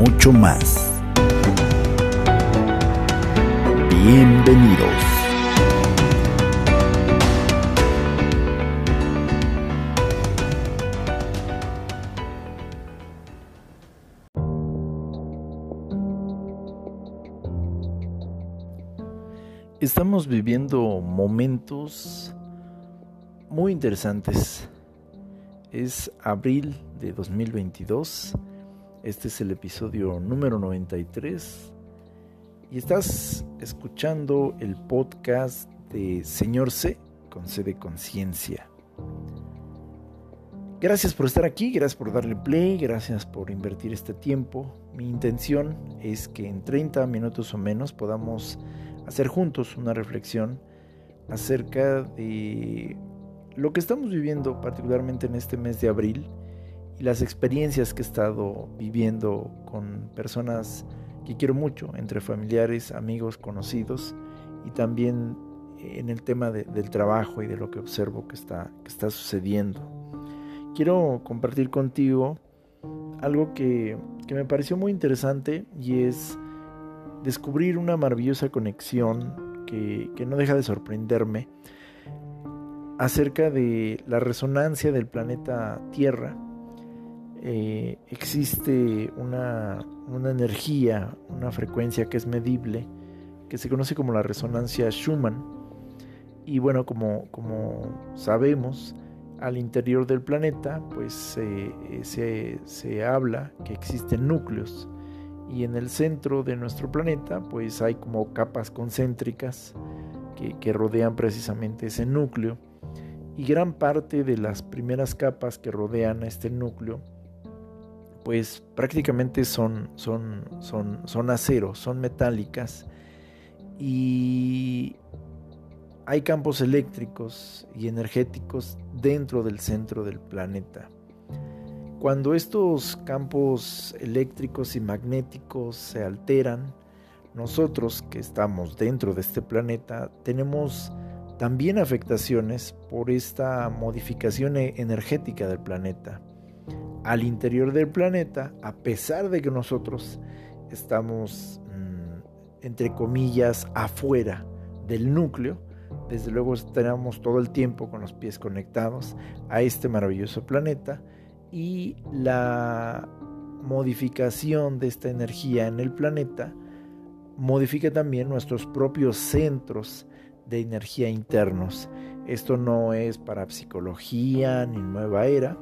mucho más. Bienvenidos. Estamos viviendo momentos muy interesantes. Es abril de 2022 este es el episodio número 93 y estás escuchando el podcast de Señor C con C de conciencia. Gracias por estar aquí, gracias por darle play, gracias por invertir este tiempo. Mi intención es que en 30 minutos o menos podamos hacer juntos una reflexión acerca de lo que estamos viviendo particularmente en este mes de abril y las experiencias que he estado viviendo con personas que quiero mucho, entre familiares, amigos, conocidos, y también en el tema del trabajo y de lo que observo que está, que está sucediendo. Quiero compartir contigo algo que, que me pareció muy interesante y es descubrir una maravillosa conexión que, que no deja de sorprenderme acerca de la resonancia del planeta Tierra eh, existe una, energía, una frecuencia que es medible, que se conoce como la resonancia Schumann. Y bueno, como, como sabemos, al interior del planeta, pues se, se, habla que existen núcleos. Y en el centro de nuestro planeta, pues hay como capas concéntricas que, que rodean precisamente ese núcleo. Y gran parte de las primeras capas que rodean a este núcleo pues prácticamente son, son, son, son acero, son metálicas y hay campos eléctricos y energéticos dentro del centro del planeta. Cuando estos campos eléctricos y magnéticos se alteran, nosotros que estamos dentro de este planeta tenemos también afectaciones por esta modificación e-, energética del planeta al interior del planeta, a pesar de que nosotros estamos, mm, entre comillas, afuera del núcleo, desde luego tenemos todo el tiempo con los pies conectados a este maravilloso planeta y la modificación de esta energía en el planeta modifica también nuestros propios centros de energía internos. Esto no es para psicología ni nueva era,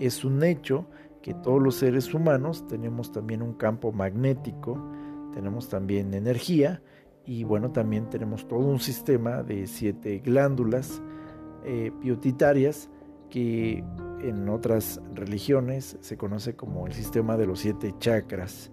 es un hecho que todos los seres humanos tenemos también un campo magnético, tenemos también energía y bueno, también tenemos todo un sistema de siete glándulas eh, que en otras religiones se conoce como el sistema de los siete chakras.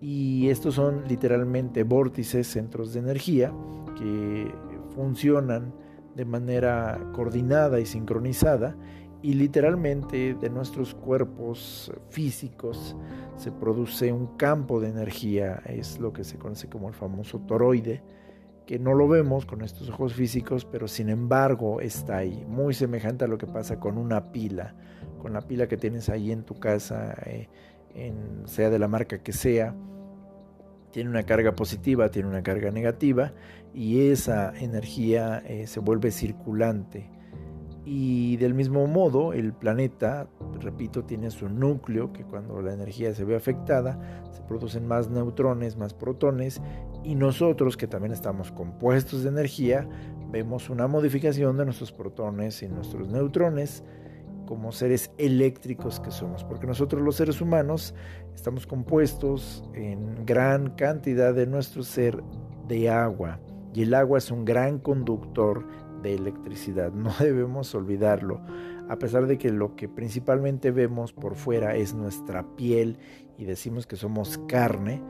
Y estos son literalmente vórtices, centros de energía que funcionan de manera coordinada y sincronizada y literalmente de nuestros cuerpos físicos se produce un campo de energía, es lo que se conoce como el famoso toroide, que no lo vemos con estos ojos físicos, pero sin embargo está ahí, muy semejante a lo que pasa con una pila, con la pila que tienes ahí en tu casa, eh, en, sea de la marca que sea, tiene una carga positiva, tiene una carga negativa, y esa energía eh, se vuelve circulante y del mismo modo, el planeta, repito, tiene su núcleo, que cuando la energía se ve afectada, se producen más neutrones, más protones, y nosotros, que también estamos compuestos de energía, vemos una modificación de nuestros protones y nuestros neutrones como seres eléctricos que somos, porque nosotros los seres humanos estamos compuestos en gran cantidad de nuestro ser de agua, y el agua es un gran conductor de electricidad. No debemos olvidarlo. a pesar de que lo que principalmente vemos por fuera es nuestra piel y decimos que somos carne,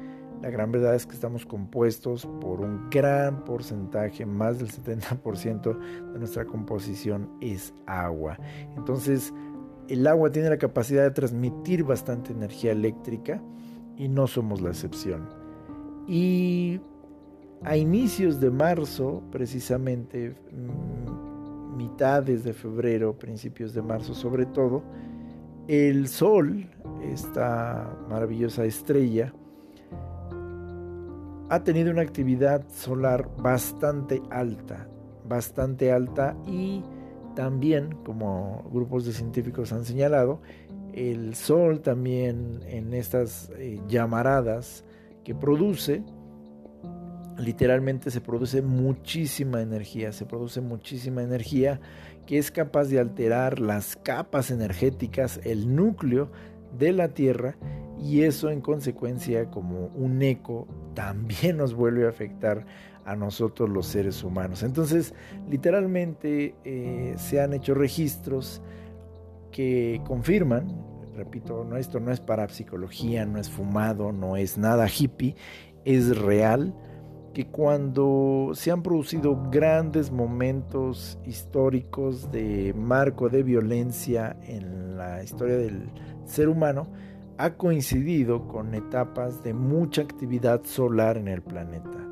la gran verdad es que estamos compuestos por un gran porcentaje, más del 70% de nuestra composición es agua. Entonces, el agua tiene la capacidad de transmitir bastante energía eléctrica y no somos la excepción. Y a inicios de marzo, precisamente, mm, mitades de febrero, principios de marzo sobre todo, el Sol, esta maravillosa estrella, ha tenido una actividad solar bastante alta, bastante alta y también, como grupos de científicos han señalado, el Sol también en estas eh, llamaradas que produce, literalmente se produce muchísima energía, se produce muchísima energía que es capaz de alterar las capas energéticas, el núcleo de la Tierra y eso en consecuencia como un eco también nos vuelve a afectar a nosotros los seres humanos. Entonces, literalmente eh, se han hecho registros que confirman, repito, no, esto no es para psicología, no es fumado, no es nada hippie, es real que cuando se han producido grandes momentos históricos de marco de violencia en la historia del ser humano, ha coincidido con etapas de mucha actividad solar en el planeta.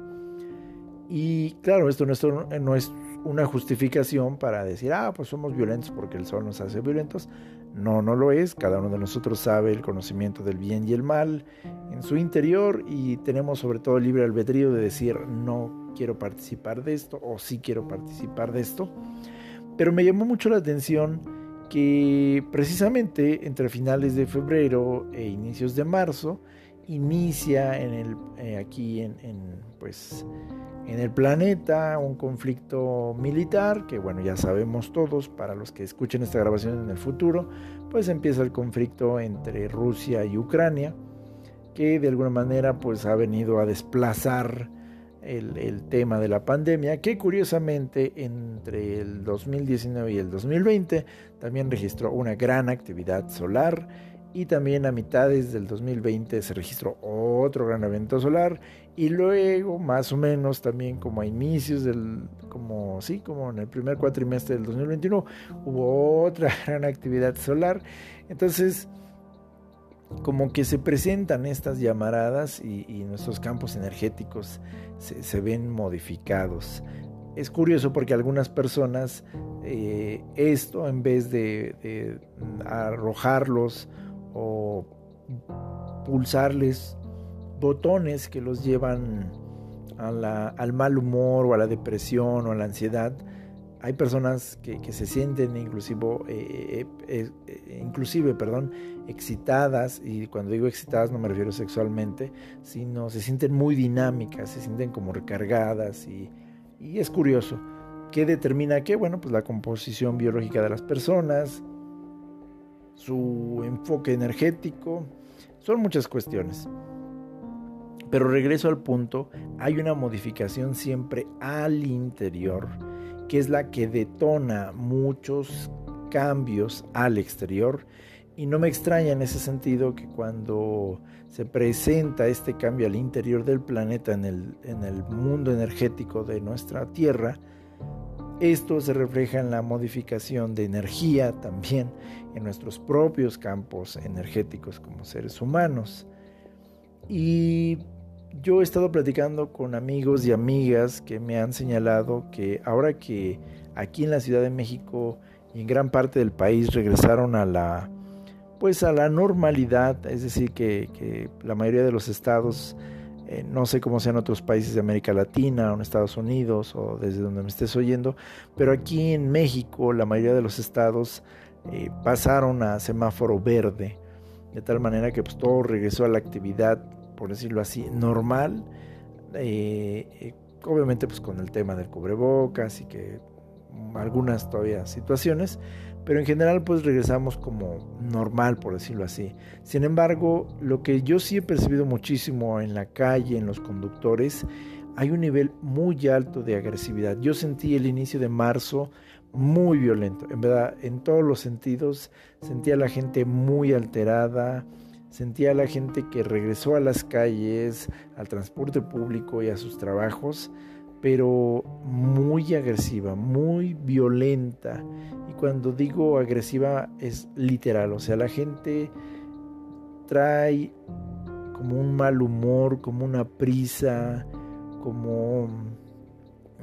Y claro, esto no es, una justificación para decir, ah, pues somos violentos porque el sol nos hace violentos. No, no lo es. Cada uno de nosotros sabe el conocimiento del bien y el mal en su interior y tenemos sobre todo el libre albedrío de decir no quiero participar de esto o sí quiero participar de esto. Pero me llamó mucho la atención que precisamente entre finales de febrero e inicios de marzo inicia en el, eh, aquí en, pues, en el planeta un conflicto militar que bueno ya sabemos todos para los que escuchen esta grabación en el futuro pues empieza el conflicto entre Rusia y Ucrania que de alguna manera pues ha venido a desplazar el, el, tema de la pandemia, que curiosamente entre el 2019 y el 2020 también registró una gran actividad solar y también a mitades del 2020 se registró otro gran evento solar y luego más o menos también como a inicios del como sí como en el primer cuatrimestre del 2021 hubo otra gran actividad solar entonces como que se presentan estas llamaradas y, nuestros campos energéticos se, ven modificados. Es curioso porque algunas personas eh, esto en vez de, arrojarlos o pulsarles botones que los llevan al mal humor o a la depresión o a la ansiedad, hay personas que, se sienten inclusive, eh, eh, eh, inclusive perdón, excitadas, y cuando digo excitadas no me refiero sexualmente, sino se sienten muy dinámicas, se sienten como recargadas y, y es curioso. ¿Qué determina qué? Bueno, pues la composición biológica de las personas, su enfoque energético, son muchas cuestiones. Pero regreso al punto, hay una modificación siempre al interior que es la que detona muchos cambios al exterior. Y no me extraña en ese sentido que cuando se presenta este cambio al interior del planeta, en el, en el mundo energético de nuestra Tierra, esto se refleja en la modificación de energía también en nuestros propios campos energéticos como seres humanos. Y yo he estado platicando con amigos y amigas que me han señalado que ahora que aquí en la Ciudad de México y en gran parte del país regresaron a la pues a la normalidad, es decir, que, la mayoría de los estados, eh, no sé cómo sean otros países de América Latina o en Estados Unidos o desde donde me estés oyendo, pero aquí en México la mayoría de los estados eh, pasaron a semáforo verde, de tal manera que pues todo regresó a la actividad por decirlo así, normal. Eh, obviamente pues con el tema del cubrebocas y que algunas todavía situaciones, pero en general pues regresamos como normal, por decirlo así. Sin embargo, lo que yo sí he percibido muchísimo en la calle, en los conductores, hay un nivel muy alto de agresividad. Yo sentí el inicio de marzo muy violento, en verdad, en todos los sentidos, sentía a la gente muy alterada, sentía a la gente que regresó a las calles, al transporte público y a sus trabajos, pero muy agresiva, muy violenta. Y cuando digo agresiva es literal, o sea, la gente trae como un mal humor, como una prisa, como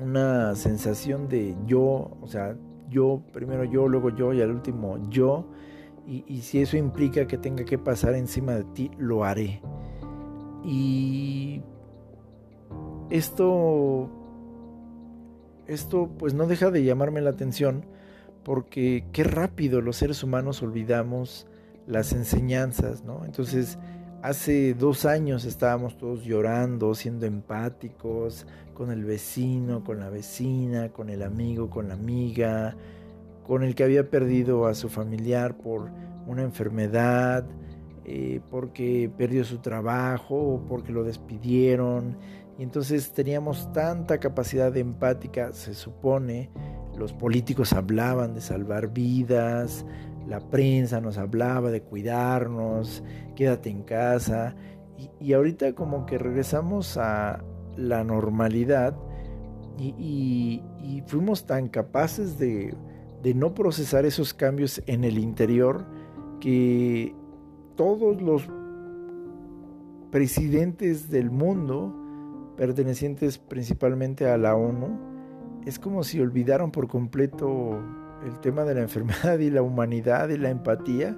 una sensación de yo, o sea, yo, primero yo, luego yo y al último yo. Y, si eso implica que tenga que pasar encima de ti, lo haré. Y esto, esto pues no deja de llamarme la atención porque qué rápido los seres humanos olvidamos las enseñanzas, ¿no? Entonces, Hace dos años estábamos todos llorando, siendo empáticos con el vecino, con la vecina, con el amigo, con la amiga, con el que había perdido a su familiar por una enfermedad, eh, porque perdió su trabajo, porque lo despidieron. Y entonces teníamos tanta capacidad empática, se supone, los políticos hablaban de salvar vidas, la prensa nos hablaba de cuidarnos, quédate en casa. Y, ahorita como que regresamos a la normalidad y, fuimos tan capaces de, de no procesar esos cambios en el interior que todos los presidentes del mundo, pertenecientes principalmente a la ONU, es como si olvidaron por completo el tema de la enfermedad y la humanidad y la empatía.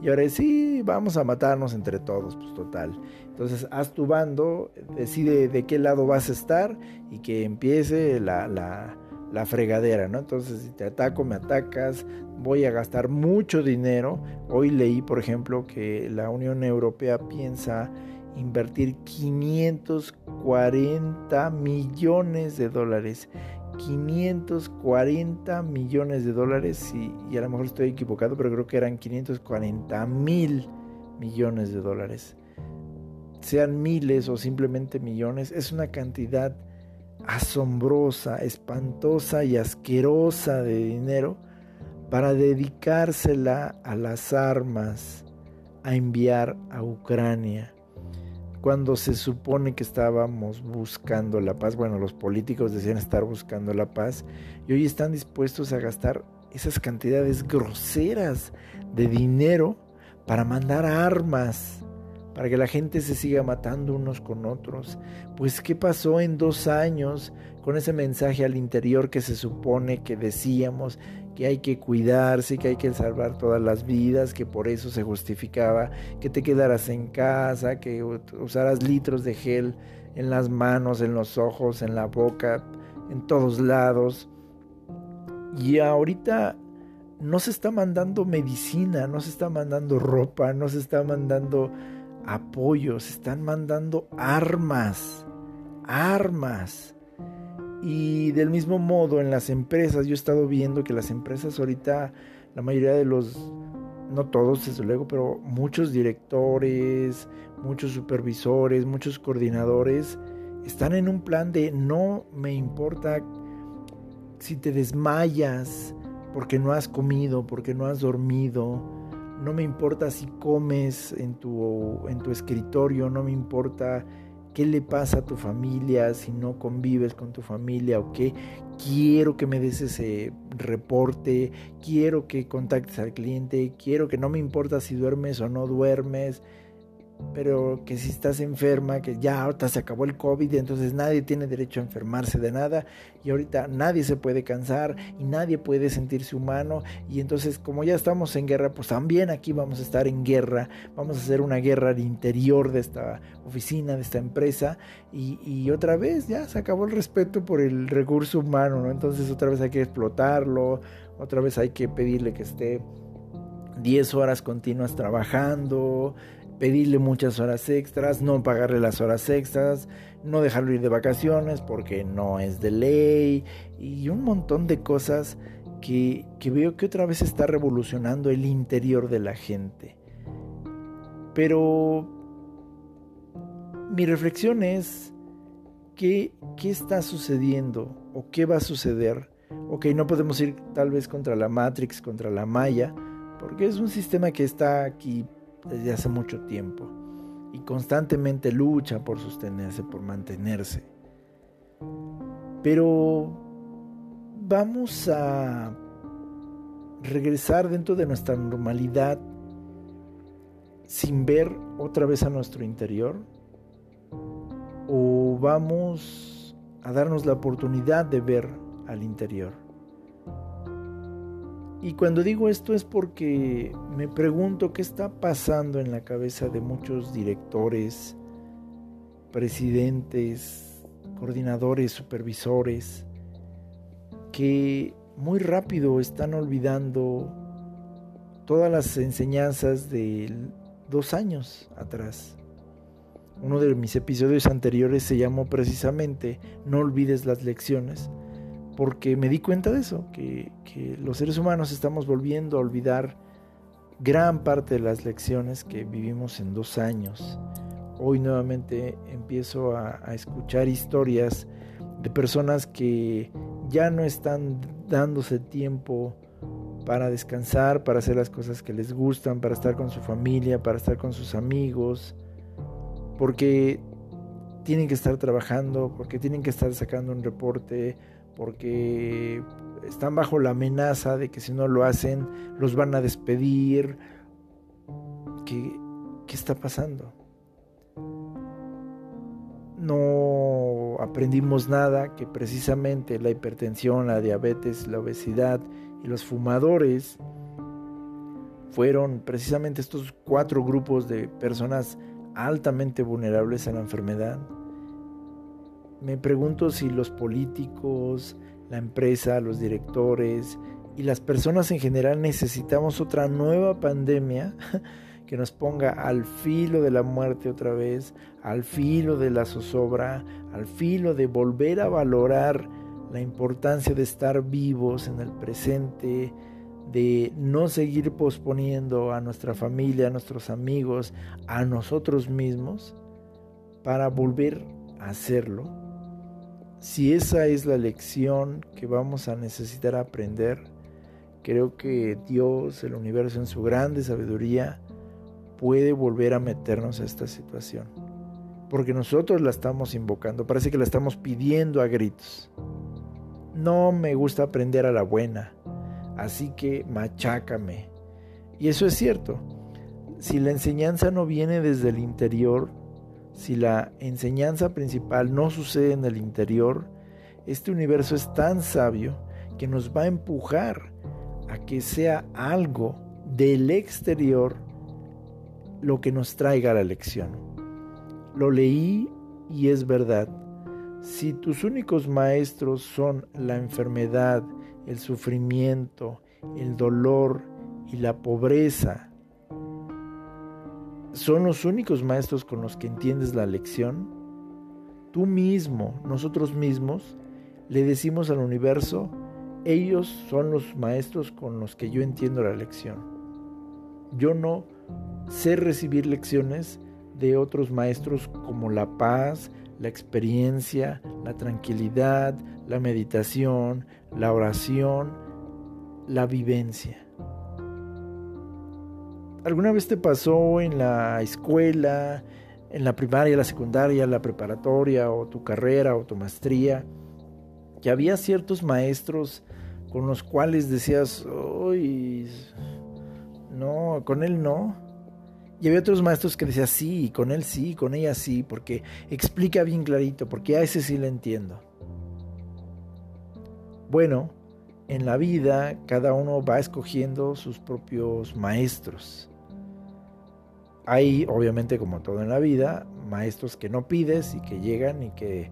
Y ahora sí, vamos a matarnos entre todos, pues total. Entonces, haz tu bando, decide de qué lado vas a estar y que empiece la, la, la fregadera, ¿no? Entonces, si te ataco, me atacas, voy a gastar mucho dinero. Hoy leí, por ejemplo, que la Unión Europea piensa invertir 540 millones de dólares 540 millones de dólares y, y, a lo mejor estoy equivocado, pero creo que eran 540 mil millones de dólares. Sean miles o simplemente millones, es una cantidad asombrosa, espantosa y asquerosa de dinero para dedicársela a las armas, a enviar a Ucrania cuando se supone que estábamos buscando la paz, bueno, los políticos decían estar buscando la paz, y hoy están dispuestos a gastar esas cantidades groseras de dinero para mandar armas, para que la gente se siga matando unos con otros. Pues, ¿qué pasó en dos años con ese mensaje al interior que se supone que decíamos que hay que cuidarse, que hay que salvar todas las vidas, que por eso se justificaba que te quedaras en casa, que usaras litros de gel en las manos, en los ojos, en la boca, en todos lados. Y ahorita no se está mandando medicina, no se está mandando ropa, no se está mandando apoyo, se están mandando armas, armas. Y del mismo modo en las empresas, yo he estado viendo que las empresas ahorita, la mayoría de los, no todos desde luego, pero muchos directores, muchos supervisores, muchos coordinadores, están en un plan de no me importa si te desmayas porque no has comido, porque no has dormido, no me importa si comes en tu, en tu escritorio, no me importa qué le pasa a tu familia si no convives con tu familia o qué. Quiero que me des ese reporte, quiero que contactes al cliente, quiero que no me importa si duermes o no duermes pero que si estás enferma, que ya ahorita se acabó el COVID, entonces nadie tiene derecho a enfermarse de nada y ahorita nadie se puede cansar y nadie puede sentirse humano y entonces como ya estamos en guerra, pues también aquí vamos a estar en guerra, vamos a hacer una guerra al interior de esta oficina, de esta empresa y, y otra vez ya se acabó el respeto por el recurso humano, ¿no? Entonces otra vez hay que explotarlo, otra vez hay que pedirle que esté 10 horas continuas trabajando, pedirle muchas horas extras, no pagarle las horas extras, no dejarlo ir de vacaciones porque no es de ley y un montón de cosas que, que veo que otra vez está revolucionando el interior de la gente. Pero mi reflexión es ¿qué, ¿qué está sucediendo o qué va a suceder? Ok, no podemos ir tal vez contra la Matrix, contra la Maya, porque es un sistema que está aquí desde hace mucho tiempo y constantemente lucha por sostenerse, por mantenerse. Pero vamos a regresar dentro de nuestra normalidad sin ver otra vez a nuestro interior? ¿O vamos a darnos la oportunidad de ver al interior? Y cuando digo esto es porque me pregunto qué está pasando en la cabeza de muchos directores, presidentes, coordinadores, supervisores, que muy rápido están olvidando todas las enseñanzas de dos años atrás. Uno de mis episodios anteriores se llamó precisamente No olvides las lecciones, porque me di cuenta de eso, que, los seres humanos estamos volviendo a olvidar gran parte de las lecciones que vivimos en dos años. Hoy nuevamente empiezo a, escuchar historias de personas que ya no están dándose tiempo para descansar, para hacer las cosas que les gustan, para estar con su familia, para estar con sus amigos, porque tienen que estar trabajando, porque tienen que estar sacando un reporte, porque están bajo la amenaza de que si no lo hacen los van a despedir. ¿Qué, qué está pasando? no aprendimos nada, que precisamente la hipertensión, la diabetes, la obesidad y los fumadores fueron precisamente estos cuatro grupos de personas altamente vulnerables a la enfermedad. Me pregunto si los políticos, la empresa, los directores y las personas en general necesitamos otra nueva pandemia que nos ponga al filo de la muerte otra vez, al filo de la zozobra, al filo de volver a valorar la importancia de estar vivos en el presente, de no seguir posponiendo a nuestra familia, a nuestros amigos, a nosotros mismos, para volver a hacerlo. Si esa es la lección que vamos a necesitar aprender, creo que Dios, el universo en su grande sabiduría, puede volver a meternos a esta situación. Porque nosotros la estamos invocando, parece que la estamos pidiendo a gritos. No me gusta aprender a la buena, así que machácame. Y eso es cierto. Si la enseñanza no viene desde el interior, si la enseñanza principal no sucede en el interior, este universo es tan sabio que nos va a empujar a que sea algo del exterior lo que nos traiga la lección. Lo leí y es verdad. Si tus únicos maestros son la enfermedad, el sufrimiento, el dolor y la pobreza, son los únicos maestros con los que entiendes la lección, tú mismo, nosotros mismos, le decimos al universo, ellos son los maestros con los que yo entiendo la lección. Yo no sé recibir lecciones de otros maestros como la paz, la experiencia, la tranquilidad, la meditación, la oración, la vivencia. ¿Alguna vez te pasó en la escuela, en la primaria, la secundaria, la preparatoria o tu carrera o tu maestría, que había ciertos maestros con los cuales decías, uy, no, con él no? Y había otros maestros que decían, sí, con él sí, con ella sí, porque explica bien clarito, porque a ese sí le entiendo. Bueno, en la vida cada uno va escogiendo sus propios maestros. Hay, obviamente, como todo en la vida, maestros que no pides y que llegan y que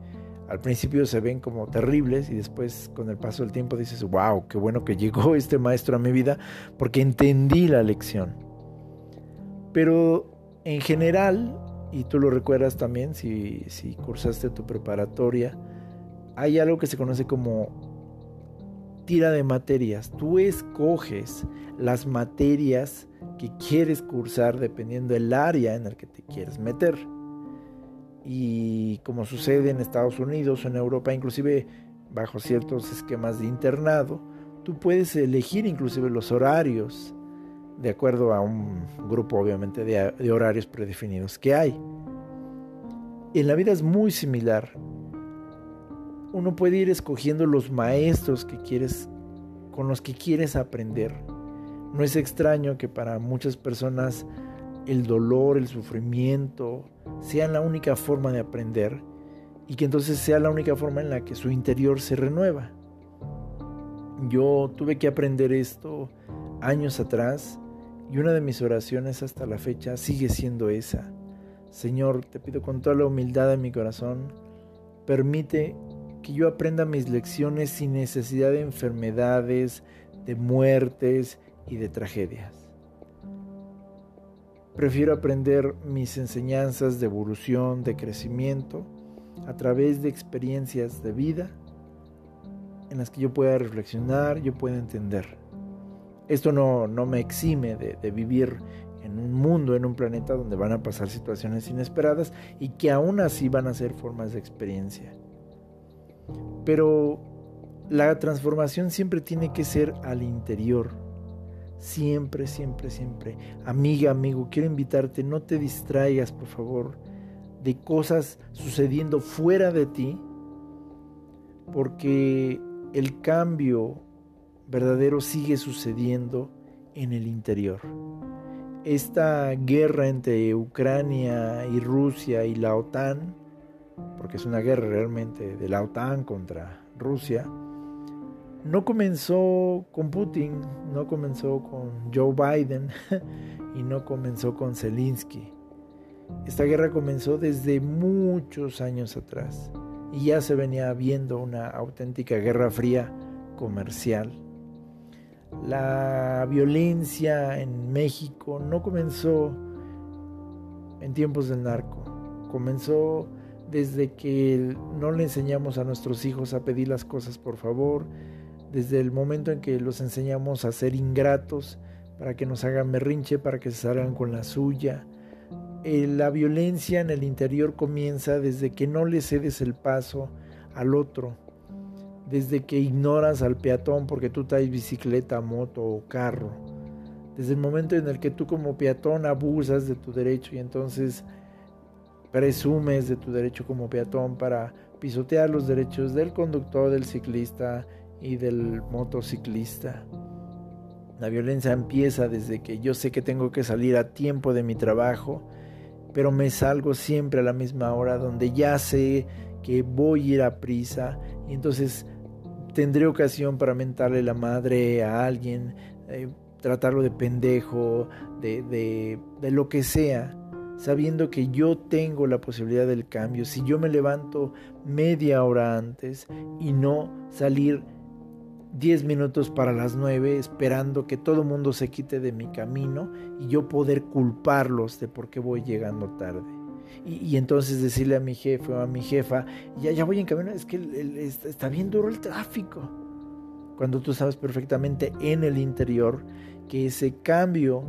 al principio se ven como terribles y después con el paso del tiempo dices, wow, qué bueno que llegó este maestro a mi vida porque entendí la lección. Pero en general, y tú lo recuerdas también si, si cursaste tu preparatoria, hay algo que se conoce como tira de materias. Tú escoges las materias que quieres cursar dependiendo del área en el que te quieres meter. y como sucede en Estados Unidos o en Europa, inclusive bajo ciertos esquemas de internado, tú puedes elegir inclusive los horarios de acuerdo a un grupo obviamente de, de horarios predefinidos que hay. En la vida es muy similar. Uno puede ir escogiendo los maestros que quieres con los que quieres aprender. No es extraño que para muchas personas el dolor, el sufrimiento sean la única forma de aprender y que entonces sea la única forma en la que su interior se renueva. Yo tuve que aprender esto años atrás y una de mis oraciones hasta la fecha sigue siendo esa. Señor, te pido con toda la humildad de mi corazón, permite que yo aprenda mis lecciones sin necesidad de enfermedades, de muertes y de tragedias. Prefiero aprender mis enseñanzas de evolución, de crecimiento, a través de experiencias de vida en las que yo pueda reflexionar, yo pueda entender. Esto no, no me exime de, de vivir en un mundo, en un planeta donde van a pasar situaciones inesperadas y que aún así van a ser formas de experiencia. Pero la transformación siempre tiene que ser al interior. Siempre, siempre, siempre. Amiga, amigo, quiero invitarte, no te distraigas, por favor, de cosas sucediendo fuera de ti, porque el cambio verdadero sigue sucediendo en el interior. Esta guerra entre Ucrania y Rusia y la OTAN porque es una guerra realmente de la OTAN contra Rusia, no comenzó con Putin, no comenzó con Joe Biden y no comenzó con Zelensky. Esta guerra comenzó desde muchos años atrás y ya se venía viendo una auténtica guerra fría comercial. La violencia en México no comenzó en tiempos del narco, comenzó desde que no le enseñamos a nuestros hijos a pedir las cosas por favor, desde el momento en que los enseñamos a ser ingratos, para que nos hagan berrinche, para que se salgan con la suya. Eh, la violencia en el interior comienza desde que no le cedes el paso al otro, desde que ignoras al peatón porque tú traes bicicleta, moto o carro, desde el momento en el que tú como peatón abusas de tu derecho y entonces presumes de tu derecho como peatón para pisotear los derechos del conductor, del ciclista y del motociclista. La violencia empieza desde que yo sé que tengo que salir a tiempo de mi trabajo, pero me salgo siempre a la misma hora donde ya sé que voy a ir a prisa y entonces tendré ocasión para mentarle la madre a alguien, eh, tratarlo de pendejo, de, de, de lo que sea sabiendo que yo tengo la posibilidad del cambio, si yo me levanto media hora antes y no salir 10 minutos para las 9 esperando que todo el mundo se quite de mi camino y yo poder culparlos de por qué voy llegando tarde. Y, entonces decirle a mi jefe o a mi jefa, ya, ya voy en camino, es que está bien duro el tráfico. Cuando tú sabes perfectamente en el interior que ese cambio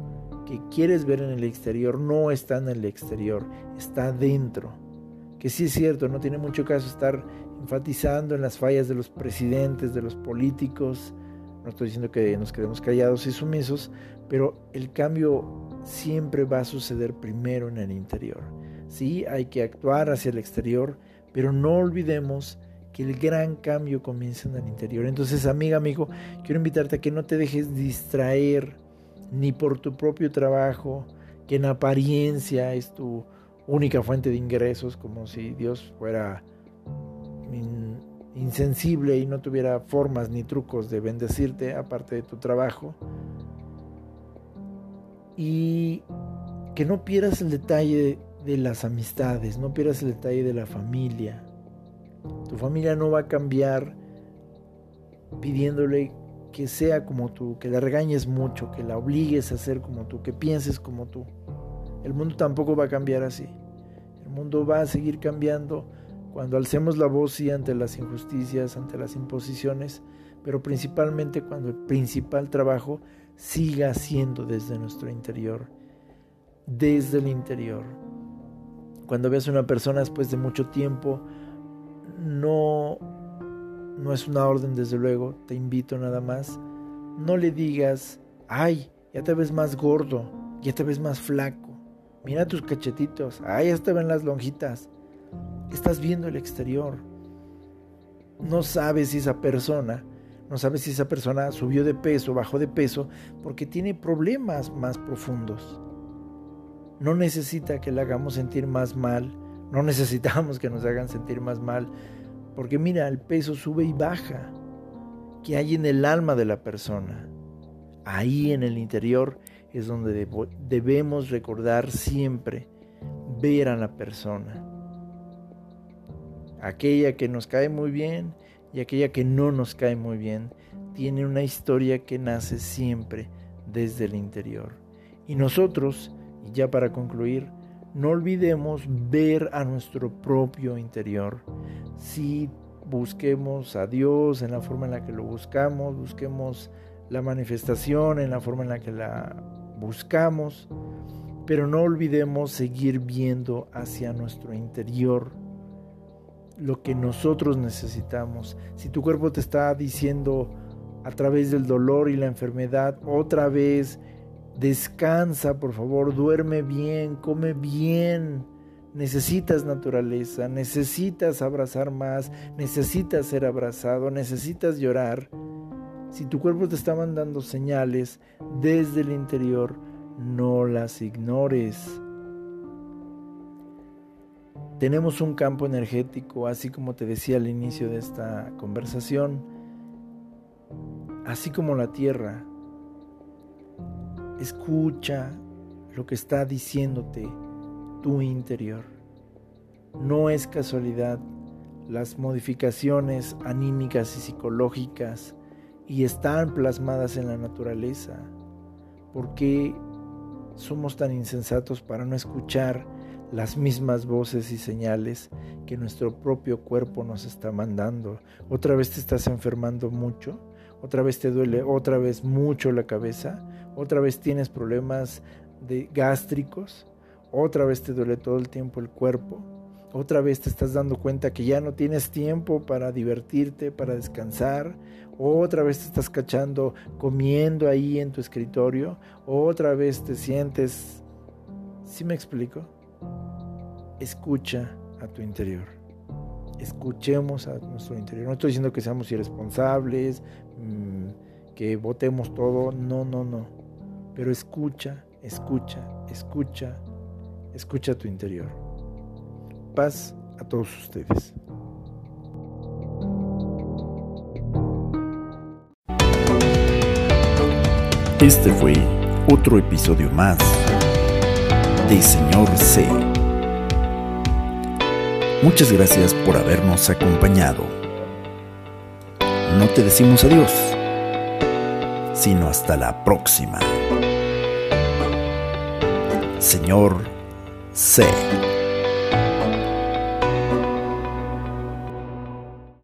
que quieres ver en el exterior no está en el exterior, está dentro. Que sí es cierto, no tiene mucho caso estar enfatizando en las fallas de los presidentes, de los políticos. No estoy diciendo que nos quedemos callados y sumisos, pero el cambio siempre va a suceder primero en el interior. Sí, hay que actuar hacia el exterior, pero no olvidemos que el gran cambio comienza en el interior. Entonces, amiga, amigo, quiero invitarte a que no te dejes distraer ni por tu propio trabajo, que en apariencia es tu única fuente de ingresos, como si Dios fuera insensible y no tuviera formas ni trucos de bendecirte aparte de tu trabajo. Y que no pierdas el detalle de las amistades, no pierdas el detalle de la familia. Tu familia no va a cambiar pidiéndole que sea como tú, que la regañes mucho, que la obligues a ser como tú, que pienses como tú. El mundo tampoco va a cambiar así. El mundo va a seguir cambiando cuando alcemos la voz y ante las injusticias, ante las imposiciones, pero principalmente cuando el principal trabajo siga siendo desde nuestro interior, desde el interior. Cuando veas a una persona después de mucho tiempo, no, no es una orden desde luego, te invito nada más, no le digas, ay, ya te ves más gordo, ya te ves más flaco, mira tus cachetitos, ay, ya te ven las lonjitas, estás viendo el exterior, no sabes si esa persona, no sabes si esa persona subió de peso, bajó de peso, porque tiene problemas más profundos. No necesita que le hagamos sentir más mal, no necesitamos que nos hagan sentir más mal, porque mira, el peso sube y baja. que hay en el alma de la persona? Ahí en el interior es donde debemos recordar siempre ver a la persona. Aquella que nos cae muy bien y aquella que no nos cae muy bien tiene una historia que nace siempre desde el interior. Y nosotros, y ya para concluir, no olvidemos ver a nuestro propio interior. Si busquemos a Dios en la forma en la que lo buscamos, busquemos la manifestación en la forma en la que la buscamos, pero no olvidemos seguir viendo hacia nuestro interior lo que nosotros necesitamos. Si tu cuerpo te está diciendo a través del dolor y la enfermedad, otra vez, descansa, por favor, duerme bien, come bien. Necesitas naturaleza, necesitas abrazar más, necesitas ser abrazado, necesitas llorar. Si tu cuerpo te está mandando señales desde el interior, no las ignores. Tenemos un campo energético, así como te decía al inicio de esta conversación, así como la tierra. Escucha lo que está diciéndote tu interior. No es casualidad las modificaciones anímicas y psicológicas y están plasmadas en la naturaleza. ¿Por qué somos tan insensatos para no escuchar las mismas voces y señales que nuestro propio cuerpo nos está mandando? ¿Otra vez te estás enfermando mucho? ¿Otra vez te duele otra vez mucho la cabeza? ¿Otra vez tienes problemas de gástricos? ¿Otra vez te duele todo el tiempo el cuerpo? otra vez te estás dando cuenta que ya no tienes tiempo para divertirte, para descansar, otra vez te estás cachando comiendo ahí en tu escritorio, otra vez te sientes... ¿Sí me explico? Escucha a tu interior. Escuchemos a nuestro interior. No estoy diciendo que seamos irresponsables, mm, que votemos todo, no, no, no. Pero escucha, escucha, escucha, escucha tu interior paz a todos ustedes. Este fue otro episodio más de Señor C. Muchas gracias por habernos acompañado. No te decimos adiós, sino hasta la próxima. Señor C.